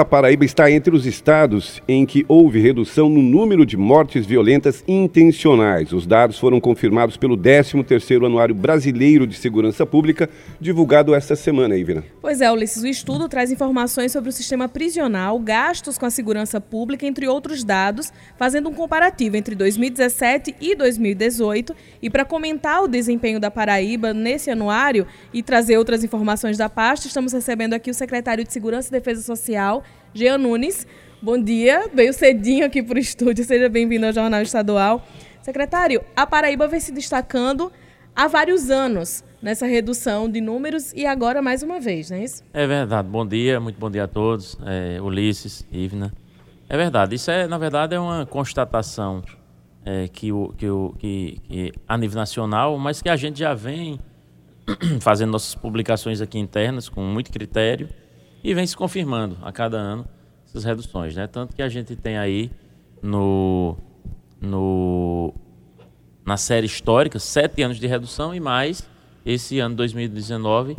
a Paraíba está entre os estados em que houve redução no número de mortes violentas intencionais. Os dados foram confirmados pelo 13º Anuário Brasileiro de Segurança Pública, divulgado esta semana, Ivina. Pois é, Ulisses, o estudo traz informações sobre o sistema prisional, gastos com a segurança pública, entre outros dados, fazendo um comparativo entre 2017 e 2018. E para comentar o desempenho da Paraíba nesse anuário e trazer outras informações da pasta, estamos recebendo aqui o secretário de Segurança e Defesa Social, Jean Nunes. Bom dia, veio cedinho aqui para o estúdio, seja bem-vindo ao Jornal Estadual. Secretário, a Paraíba vem se destacando há vários anos nessa redução de números e agora mais uma vez, não é isso? É verdade. Bom dia, muito bom dia a todos, é, Ulisses, Ivna. É verdade. Isso é, na verdade, é uma constatação é, que, o, que, o, que, que a nível nacional, mas que a gente já vem fazendo nossas publicações aqui internas com muito critério e vem se confirmando a cada ano essas reduções, né? Tanto que a gente tem aí no, no na série histórica sete anos de redução e mais esse ano 2019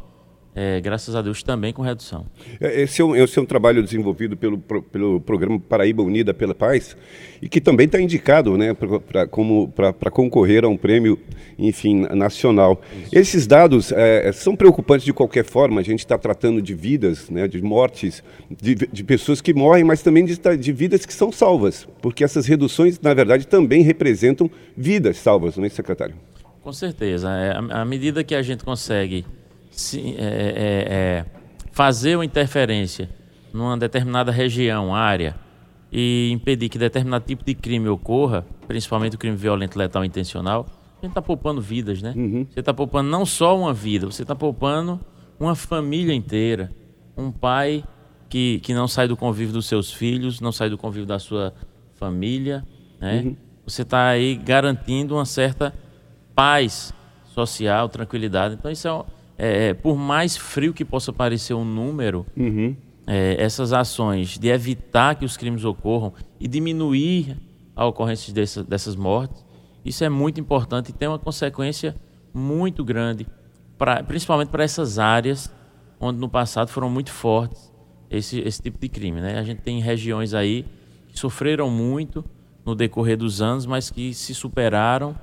é, graças a Deus, também com redução. É, esse é um, esse é um trabalho desenvolvido pelo, pelo programa Paraíba Unida pela Paz e que também está indicado né, para concorrer a um prêmio, enfim, nacional. Isso. Esses dados é, são preocupantes de qualquer forma, a gente está tratando de vidas, né, de mortes, de, de, pessoas que morrem, mas também de, de vidas que são salvas, porque essas reduções, na verdade, também representam vidas salvas, não é, secretário? Com certeza. É, à medida que a gente consegue se, é, é, é, fazer uma interferência numa determinada região, área, e impedir que determinado tipo de crime ocorra, principalmente o crime violento, letal intencional, a gente está poupando vidas, né? Uhum. Você está poupando não só uma vida, você está poupando uma família inteira. Um pai que, que não sai do convívio dos seus filhos, não sai do convívio da sua família, né? Uhum. Você está aí garantindo uma certa paz social, tranquilidade. Então isso é é, é, por mais frio que possa parecer um número, uhum. é, essas ações de evitar que os crimes ocorram e diminuir a ocorrência dessa, dessas mortes, isso é muito importante e tem uma consequência muito grande, pra, principalmente para essas áreas onde no passado foram muito fortes esse, esse tipo de crime. Né? A gente tem regiões aí que sofreram muito no decorrer dos anos, mas que se superaram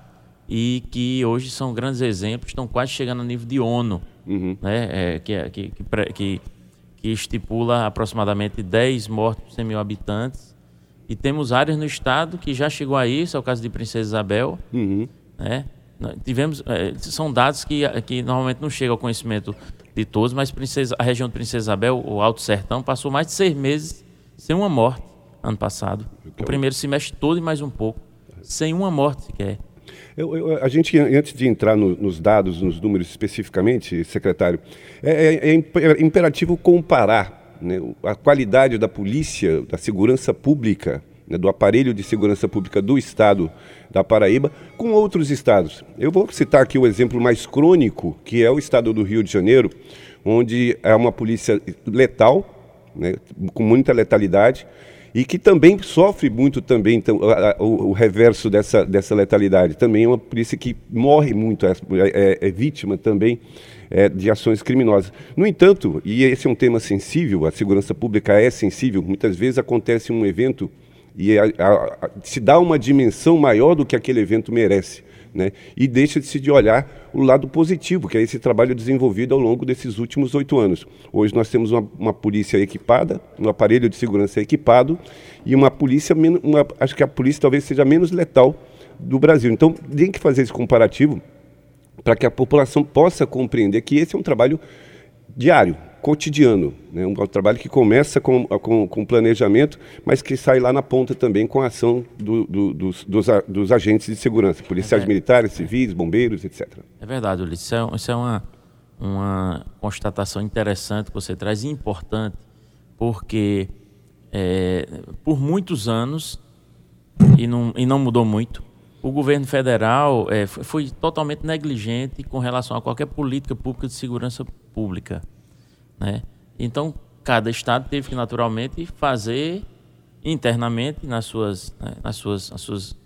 e que hoje são grandes exemplos, estão quase chegando ao nível de ONU, uhum. né? É, que, é, que, que, que, estipula aproximadamente 10 mortes por 100 mil habitantes. E temos áreas no estado que já chegou a isso, é o caso de Princesa Isabel. Uhum. Né? Tivemos, é, são dados que, que normalmente não chegam ao conhecimento de todos, mas Princesa, a região de Princesa Isabel, o Alto Sertão, passou mais de seis meses sem uma morte ano passado. O primeiro semestre todo e mais um pouco, sem uma morte sequer. Eu, eu, a gente, antes de entrar no, nos dados, nos números especificamente, secretário, é, é, é imperativo comparar né, a qualidade da polícia, da segurança pública, né, do aparelho de segurança pública do Estado da Paraíba com outros estados. Eu vou citar aqui o exemplo mais crônico, que é o estado do Rio de Janeiro, onde é uma polícia letal, né, com muita letalidade, e que também sofre muito também então, a, a, o, o, reverso dessa, dessa letalidade. Também é uma polícia que morre muito, é, é, é vítima também é, de ações criminosas. No entanto, e esse é um tema sensível, a segurança pública é sensível, muitas vezes acontece um evento e a, se dá uma dimensão maior do que aquele evento merece né? e deixa-se de olhar o lado positivo, que é esse trabalho desenvolvido ao longo desses últimos oito anos. Hoje nós temos uma, uma, polícia equipada, um aparelho de segurança equipado e uma polícia, uma, acho que a polícia talvez seja menos letal do Brasil. Então tem que fazer esse comparativo para que a população possa compreender que esse é um trabalho diário, cotidiano. Né? Um trabalho que começa com, com, com, planejamento, mas que sai lá na ponta também com a ação do, do, dos, dos, dos, agentes de segurança, policiais é militares, civis, bombeiros, etc. É verdade, Ulisses. Isso é, isso é uma, uma constatação interessante que você traz e importante, porque é, por muitos anos, e não, e não mudou muito, o governo federal é, foi, foi totalmente negligente com relação a qualquer política pública de segurança pública. Né? Então, cada estado teve que naturalmente fazer internamente nas suas, né, nas suas, nas suas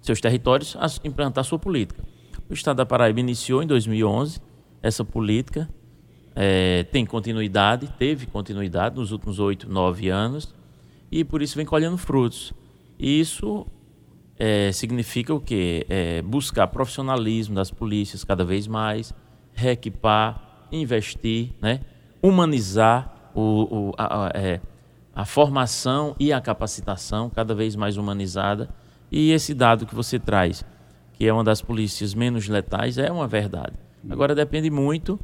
seus territórios implantar sua política. O estado da Paraíba iniciou em 2011 essa política é, tem continuidade, teve continuidade nos últimos oito, nove anos, e por isso vem colhendo frutos. E isso é, significa o quê? É, buscar profissionalismo das polícias cada vez mais, reequipar, investir, né? Humanizar o, o a, a, é, a formação e a capacitação cada vez mais humanizada. E esse dado que você traz, que é uma das polícias menos letais, é uma verdade. Agora depende muito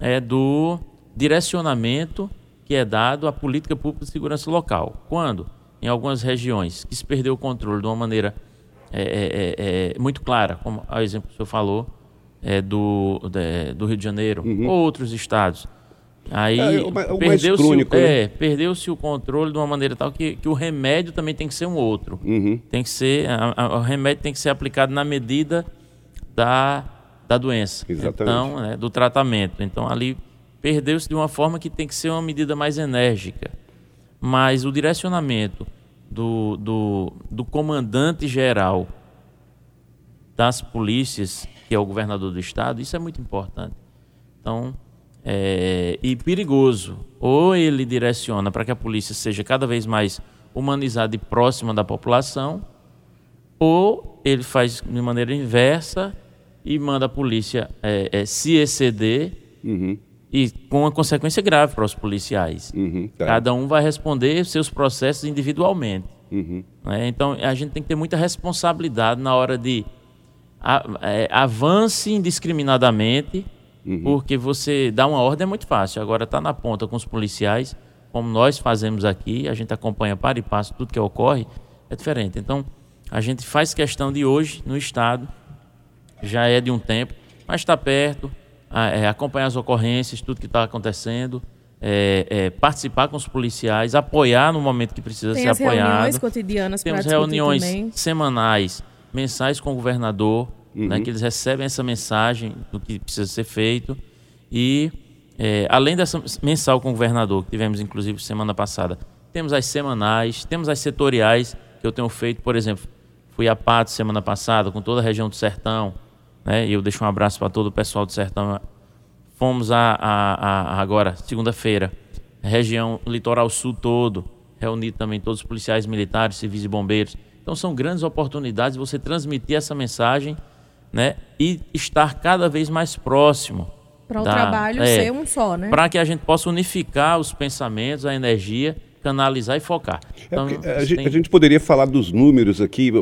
é, do direcionamento que é dado à política pública de segurança local. Quando, em algumas regiões, que se perdeu o controle de uma maneira é, é, é, é muito clara, como o exemplo que o senhor falou, é, do, de, do Rio de Janeiro, uhum. ou outros estados. Aí é, perdeu-se né? é, perdeu o controle de uma maneira tal que, que o remédio também tem que ser um outro. Uhum. Tem que ser, a, a, o remédio tem que ser aplicado na medida da, da doença. Exatamente. Então, né, do tratamento. Então ali perdeu-se de uma forma que tem que ser uma medida mais enérgica. Mas o direcionamento do, do, do comandante geral das polícias, que é o governador do estado, isso é muito importante. Então, é, e perigoso. Ou ele direciona para que a polícia seja cada vez mais humanizada e próxima da população, ou ele faz de maneira inversa e manda a polícia é, é, se exceder uhum e com uma consequência grave para os policiais. Uhum, tá. Cada um vai responder seus processos individualmente. Uhum. Né? Então a gente tem que ter muita responsabilidade na hora de a, é, avance indiscriminadamente, uhum. porque você dá uma ordem é muito fácil. Agora está na ponta com os policiais, como nós fazemos aqui, a gente acompanha para e passo tudo que ocorre, é diferente. Então a gente faz questão de hoje no estado, já é de um tempo, mas está perto é, acompanhar as ocorrências, tudo que está acontecendo, é, é, participar com os policiais, apoiar no momento que precisa Tem ser as apoiado. reuniões cotidianas Temos reuniões também. semanais, mensais com o governador, uhum. né, que eles recebem essa mensagem do que precisa ser feito. E, é, além dessa mensal com o governador, que tivemos inclusive semana passada, temos as semanais, temos as setoriais que eu tenho feito, por exemplo, fui a Pato semana passada com toda a região do Sertão, né? E eu deixo um abraço para todo o pessoal do Sertão. Fomos a, a, a agora, segunda-feira, região litoral sul todo, reunir também todos os policiais militares, civis e bombeiros. Então são grandes oportunidades de você transmitir essa mensagem, né? E estar cada vez mais próximo. Para o trabalho é, ser um só, né? Para que a gente possa unificar os pensamentos, a energia canalizar e focar. É então, a, gente, tem... a, gente, poderia falar dos números aqui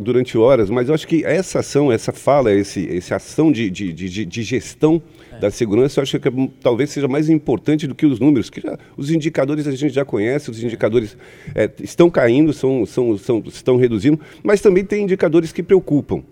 durante horas, mas eu acho que essa ação, essa fala, esse, essa ação de, de, de, de gestão é. da segurança, eu acho que é, talvez seja mais importante do que os números, que já, os indicadores a gente já conhece, os indicadores é, estão caindo, são, são, são, estão reduzindo, mas também tem indicadores que preocupam,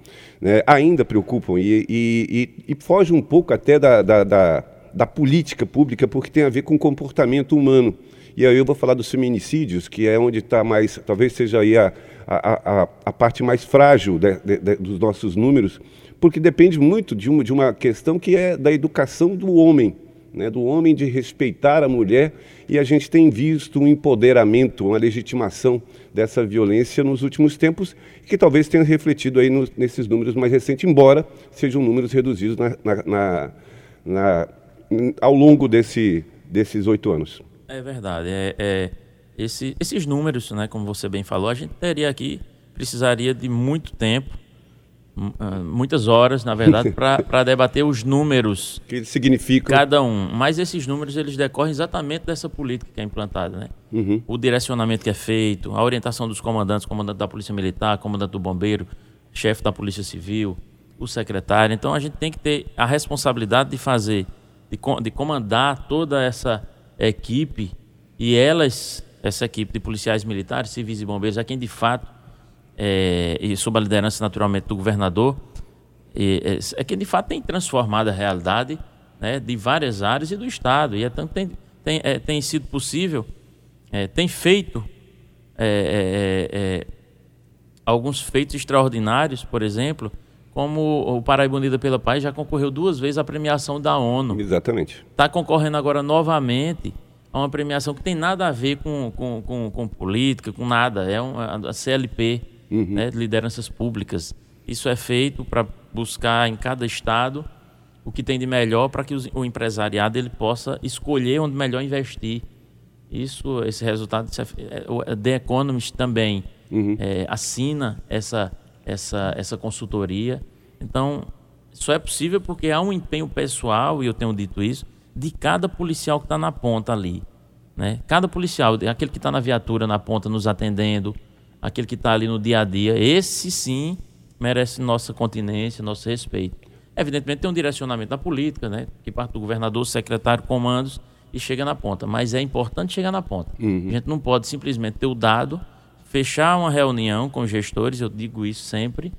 né, ainda preocupam, e, e, e, e foge um pouco até da, da, da, da política pública, porque tem a ver com comportamento humano. E aí eu vou falar dos feminicídios, que é onde está mais, talvez seja aí a, a, a, a parte mais frágil de, de, de, dos nossos números, porque depende muito de uma, de uma questão que é da educação do homem, né, do homem de respeitar a mulher, e a gente tem visto um empoderamento, uma legitimação dessa violência nos últimos tempos, que talvez tenha refletido aí nos, nesses números mais recentes, embora sejam números reduzidos na, na, na, na ao longo desse, desses oito anos. É verdade. É, é esse, esses números, né, como você bem falou, a gente teria aqui, precisaria de muito tempo, muitas horas, na verdade, para debater os números. Que significam. Cada um. Mas esses números, eles decorrem exatamente dessa política que é implantada, né? Uhum. O direcionamento que é feito, a orientação dos comandantes, comandante da Polícia Militar, comandante do Bombeiro, chefe da Polícia Civil, o secretário. Então, a gente tem que ter a responsabilidade de fazer, de, de comandar toda essa equipe e elas, essa equipe de policiais militares, civis e bombeiros, é quem de fato, é, e sob a liderança naturalmente do governador, é, é quem de fato tem transformado a realidade né, de várias áreas e do Estado. E é tanto tem, tem, é, tem sido possível, é, tem feito é, é, alguns feitos extraordinários, por exemplo, como o Paraíba Unida pela Paz já concorreu duas vezes à premiação da ONU. Exatamente. Está concorrendo agora novamente a uma premiação que tem nada a ver com, com, com, com política, com nada. É uma, a CLP, uhum. né, lideranças públicas. Isso é feito para buscar em cada estado o que tem de melhor para que o empresariado ele possa escolher onde melhor investir. Isso, esse resultado, é, o The Economist também uhum. é, assina essa, essa, essa consultoria. Então, só é possível porque há um empenho pessoal, e eu tenho dito isso, de cada policial que está na ponta ali. Né? Cada policial, aquele que está na viatura na ponta nos atendendo, aquele que está ali no dia a dia, esse sim merece nossa continência, nosso respeito. Evidentemente tem um direcionamento da política, né? que parte do governador, secretário, comandos e chega na ponta. Mas é importante chegar na ponta. Uhum. A gente não pode simplesmente ter o dado, fechar uma reunião com os gestores, eu digo isso sempre,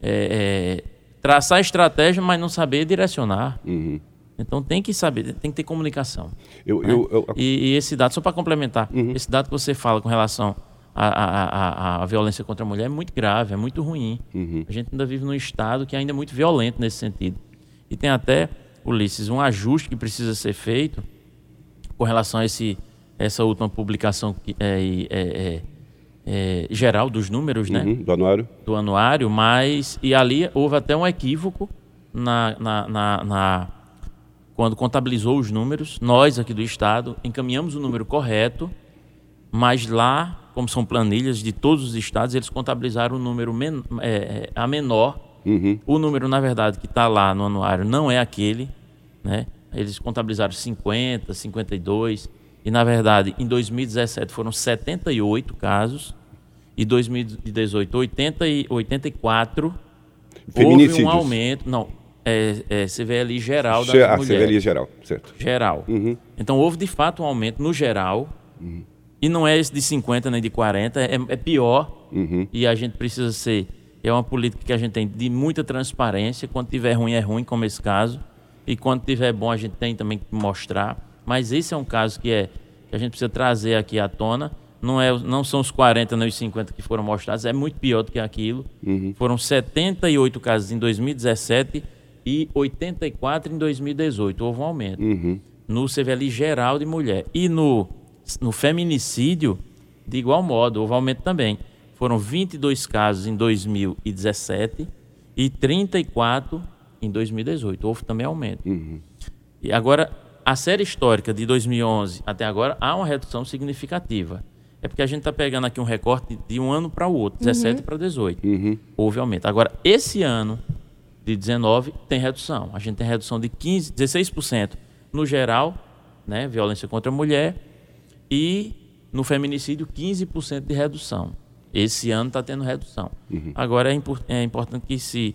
é, é, traçar estratégia, mas não saber direcionar. Uhum. Então tem que saber, tem que ter comunicação. Eu, né? eu, eu... E, e, esse dado, só para complementar, uhum. esse dado que você fala com relação à, à, à, violência contra a mulher é muito grave, é muito ruim. Uhum. A gente ainda vive num estado que ainda é muito violento nesse sentido. E tem até, Ulisses, um ajuste que precisa ser feito com relação a esse, essa última publicação que é, é, é, é geral dos números, né? uhum, né? Do anuário. Do anuário, mas. E ali houve até um equívoco na, na, na, na quando contabilizou os números, nós aqui do Estado encaminhamos o número correto, mas lá, como são planilhas de todos os estados, eles contabilizaram o número men é, é, a menor. Uhum. O número, na verdade, que está lá no anuário não é aquele. Né? Eles contabilizaram 50, 52. E, na verdade, em 2017 foram 78 casos. E 2018, 80 e 84. Houve um aumento. Não, é, é CVLI geral da ah, mulher. CVLI geral, certo. Geral. Uhum. Então houve de fato um aumento no geral. Uhum. E não é esse de 50 nem de 40, é, é pior. Uhum. E a gente precisa ser. É uma política que a gente tem de muita transparência. Quando tiver ruim, é ruim, como esse caso. E quando tiver bom, a gente tem também que mostrar. Mas esse é um caso que, é, que a gente precisa trazer aqui à tona. Não, é, não são os 40 nem os 50 que foram mostrados, é muito pior do que aquilo. Uhum. Foram 78 casos em 2017 e 84 em 2018. Houve um aumento. Uhum. No CVL geral de mulher. E no, no feminicídio, de igual modo, houve aumento também. Foram 22 casos em 2017 e 34 em 2018. Houve também aumento. Uhum. E agora, a série histórica de 2011 até agora, há uma redução significativa. É porque a gente está pegando aqui um recorte de um ano para o outro, 17 uhum. para 18. Uhum. Houve aumento. Agora, esse ano, de 19 tem redução. A gente tem redução de 15, 16% no geral, né, violência contra a mulher, e no feminicídio 15% de redução. Esse ano está tendo redução. Uhum. Agora é, é, importante que se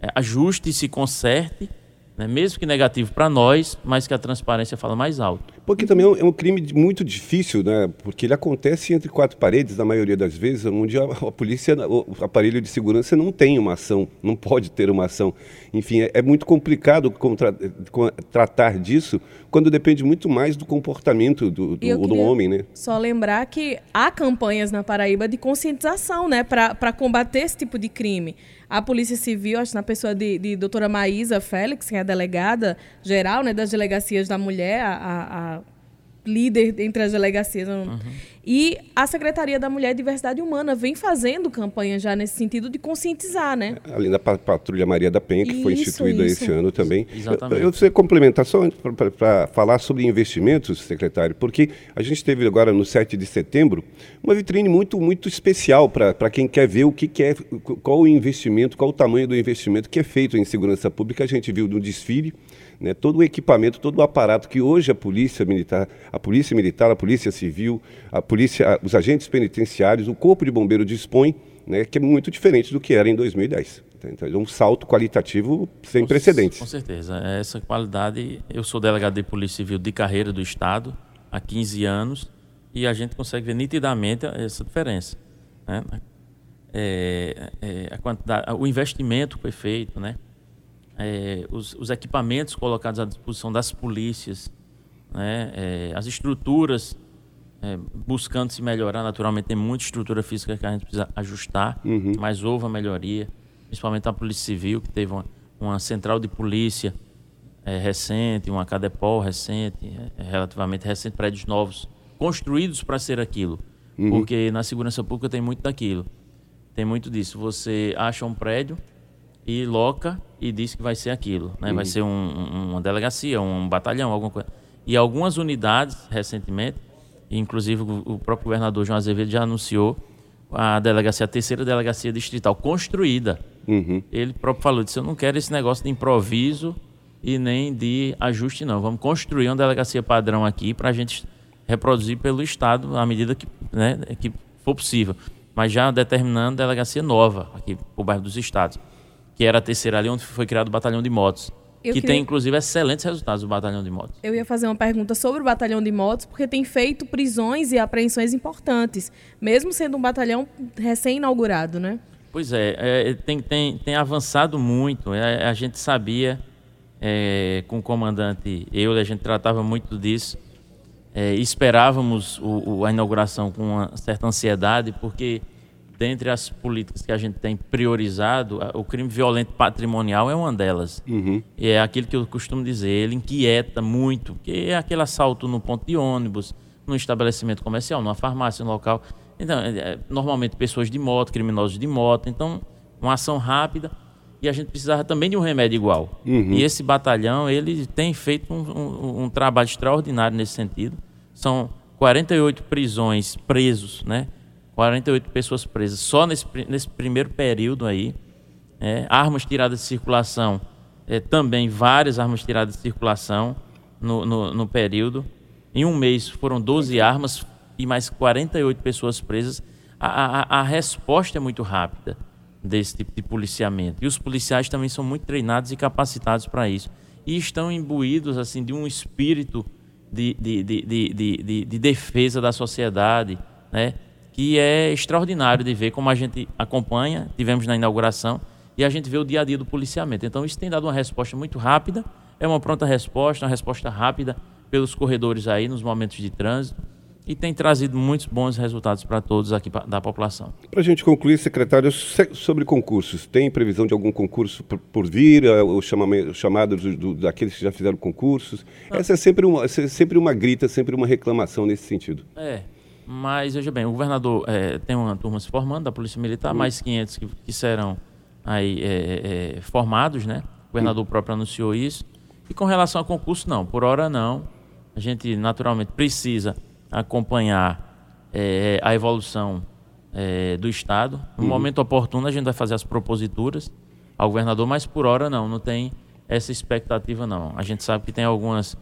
é, ajuste e se conserte né? mesmo que negativo para nós, mas que a transparência fala mais alto. Porque também é um crime muito difícil, né? porque ele acontece entre quatro paredes, na maioria das vezes, onde a, a polícia, o aparelho de segurança não tem uma ação, não pode ter uma ação. Enfim, é, é muito complicado contra, tratar disso quando depende muito mais do comportamento do, do, do homem. Né? Só lembrar que há campanhas na Paraíba de conscientização né? para combater esse tipo de crime a Polícia Civil, acho na pessoa de, de doutora Maísa Félix, que é a delegada geral né, das delegacias da mulher, a, a líder entre as delegacias. Uhum. E a Secretaria da Mulher e Diversidade Humana vem fazendo campanha já nesse sentido de conscientizar, né? Além da Patrulha Maria da Penha, que isso, foi instituída isso. esse ano também. Exatamente. Eu, eu complementar só para falar sobre investimentos, secretário, porque a gente teve agora no 7 de setembro uma vitrine muito, muito especial para quem quer ver o que, que é, qual o investimento, qual o tamanho do investimento que é feito em segurança pública. A gente viu no desfile né, todo o equipamento, todo o aparato que hoje a polícia militar, a polícia militar, a polícia civil, a polícia, os agentes penitenciários, o corpo de bombeiro dispõe, né, que é muito diferente do que era em 2010. Então, é um salto qualitativo sem com, precedentes. Com certeza. Essa qualidade, eu sou delegado de Polícia Civil de carreira do Estado há 15 anos e a gente consegue ver nitidamente essa diferença. Né? É, é, a quantidade, o investimento que foi feito, né? é, os, os, equipamentos colocados à disposição das polícias, né, é, as estruturas é, buscando se melhorar. Naturalmente, tem muita estrutura física que a gente precisa ajustar, uhum. mas houve a melhoria, principalmente a Polícia Civil, que teve uma, uma central de polícia é, recente, uma Cadepol recente, é, relativamente recente, prédios novos, construídos para ser aquilo. Uhum. Porque na segurança pública tem muito daquilo. Tem muito disso. Você acha um prédio e loca e diz que vai ser aquilo, né? Vai ser um, um, uma delegacia, um batalhão, alguma coisa. E algumas unidades, recentemente, inclusive o, próprio governador João Azevedo já anunciou a delegacia, a terceira delegacia distrital construída. Uhum. Ele próprio falou, disse, eu não quero esse negócio de improviso e nem de ajuste, não. Vamos construir uma delegacia padrão aqui para a gente reproduzir pelo Estado à medida que, né, que for possível. Mas já determinando delegacia nova aqui para o bairro dos Estados, que era a terceira ali onde foi criado o batalhão de motos. Eu que queria- tem, inclusive, excelentes resultados do batalhão de motos. Eu ia fazer uma pergunta sobre o batalhão de motos, porque tem feito prisões e apreensões importantes, mesmo sendo um batalhão recém-inaugurado, né? Pois é, é, tem, tem, tem avançado muito. É, a gente sabia, é, com o comandante eu, a gente tratava muito disso. É, esperávamos o, o- a inauguração com uma certa ansiedade, porque dentre as políticas que a gente tem priorizado, o crime violento patrimonial é uma delas. Uhum. E é aquilo que eu costumo dizer, ele inquieta muito, porque é aquele assalto no ponto de ônibus, num estabelecimento comercial, numa farmácia, num local. Então, é, é, normalmente pessoas de moto, criminosos de moto, então uma ação rápida. E a gente precisava também de um remédio igual. E esse batalhão, ele tem feito um, um- um trabalho extraordinário nesse sentido. São 48 prisões, presos, né? 48 pessoas presas só nesse, nesse primeiro período aí. É, armas tiradas de circulação, é, também várias armas tiradas de circulação no, no, no período. Em um mês foram 12 armas e mais 48 pessoas presas. A, a, a resposta é muito rápida desse tipo de policiamento. E os policiais também são muito treinados e capacitados para isso. E estão imbuídos assim de um espírito de, de, de, de, de, de- de defesa da sociedade, né? Que é extraordinário de ver como a gente acompanha, tivemos na inauguração, e a gente vê o dia a dia do policiamento. Então isso tem dado uma resposta muito rápida, é uma pronta resposta, uma resposta rápida pelos corredores aí nos momentos de trânsito, e tem trazido muitos bons resultados para todos aqui da população. Para a gente concluir, secretário, se- sobre concursos, tem previsão de algum concurso por, vir, eh, o chamamento- o chamado do- do- daqueles que já fizeram concursos? Essa é sempre uma, essa é sempre uma grita, sempre uma reclamação nesse sentido. É, mas veja bem, o governador é, tem uma turma se formando da Polícia Militar, mais 500 que, que serão aí é, é, formados, né? O governador próprio anunciou isso. E com relação a concurso, não, por hora não. A gente naturalmente precisa acompanhar é, a evolução é, do Estado. No momento oportuno, a gente vai fazer as proposituras ao governador, mas por hora não, não tem essa expectativa não. A gente sabe que tem algumas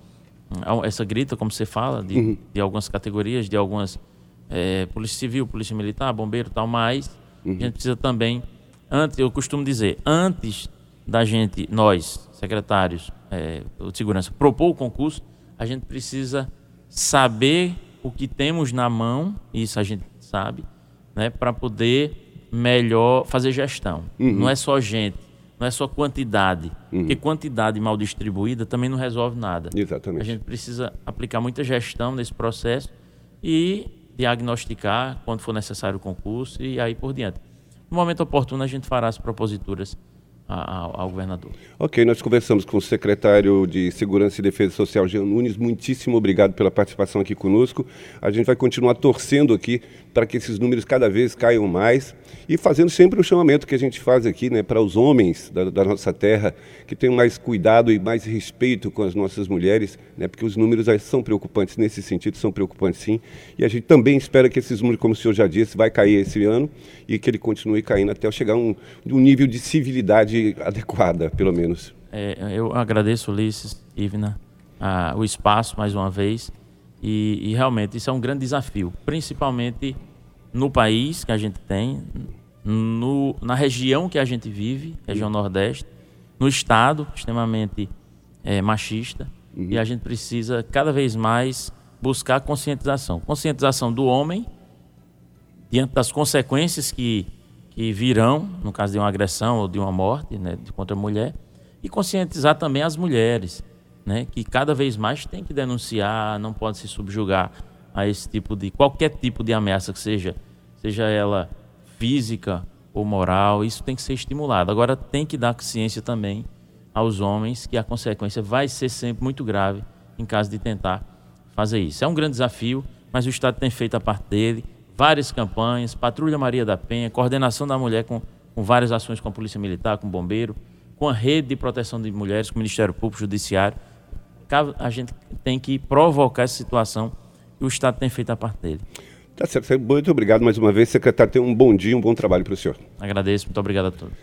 Há essa grita, como você fala, de, de algumas categorias, de algumas é, polícia civil, polícia militar, bombeiro, e tal, mas a gente precisa também, antes, eu costumo dizer, antes da gente, nós, secretários é, de segurança, propor o concurso, a gente precisa saber o que temos na mão, isso a gente sabe, né, para poder melhor fazer gestão. Não é só gente, não é só quantidade, porque quantidade mal distribuída também não resolve nada. Exatamente. A gente precisa aplicar muita gestão nesse processo e diagnosticar quando for necessário o concurso e aí por diante. No momento oportuno, a gente fará as proposituras ao, governador. Ok, nós conversamos com o secretário de Segurança e Defesa Social, Jean Nunes. Muitíssimo obrigado pela participação aqui conosco. A gente vai continuar torcendo aqui para que esses números cada vez caiam mais e fazendo sempre o chamamento que a gente faz aqui né, para os homens da, da nossa terra que tenham mais cuidado e mais respeito com as nossas mulheres, né, porque os números são preocupantes nesse sentido, são preocupantes sim. E a gente também espera que esses números, como o senhor já disse, vai cair esse ano e que ele continue caindo até chegar a um, um nível de civilidade adequada, pelo menos. É, eu agradeço, Ulisses, Ivna, a- o espaço mais uma vez. E, e realmente isso é um grande desafio, principalmente no país que a gente tem, no, na região que a gente vive, região Nordeste, no Estado, extremamente é, machista. E a gente precisa cada vez mais buscar conscientização conscientização do homem diante das consequências que, que virão, no caso de uma agressão ou de uma morte né, contra a mulher, e conscientizar também as mulheres, né, que cada vez mais tem que denunciar, não pode se subjugar a esse tipo de qualquer tipo de ameaça que seja, seja ela física ou moral, isso tem que ser estimulado. Agora tem que dar ciência também aos homens que a consequência vai ser sempre muito grave em caso de tentar fazer isso. É um grande desafio, mas o Estado tem feito a parte dele, várias campanhas, Patrulha Maria da Penha, coordenação da mulher com, com várias ações com a Polícia Militar, com o Bombeiro, com a rede de proteção de mulheres, com o Ministério Público, Judiciário. A gente tem que provocar essa situação e o Estado tem feito a parte dele. Tá certo. Muito obrigado mais uma vez, secretário. Tenha um bom dia, um bom trabalho para o senhor. Agradeço, muito obrigado a todos.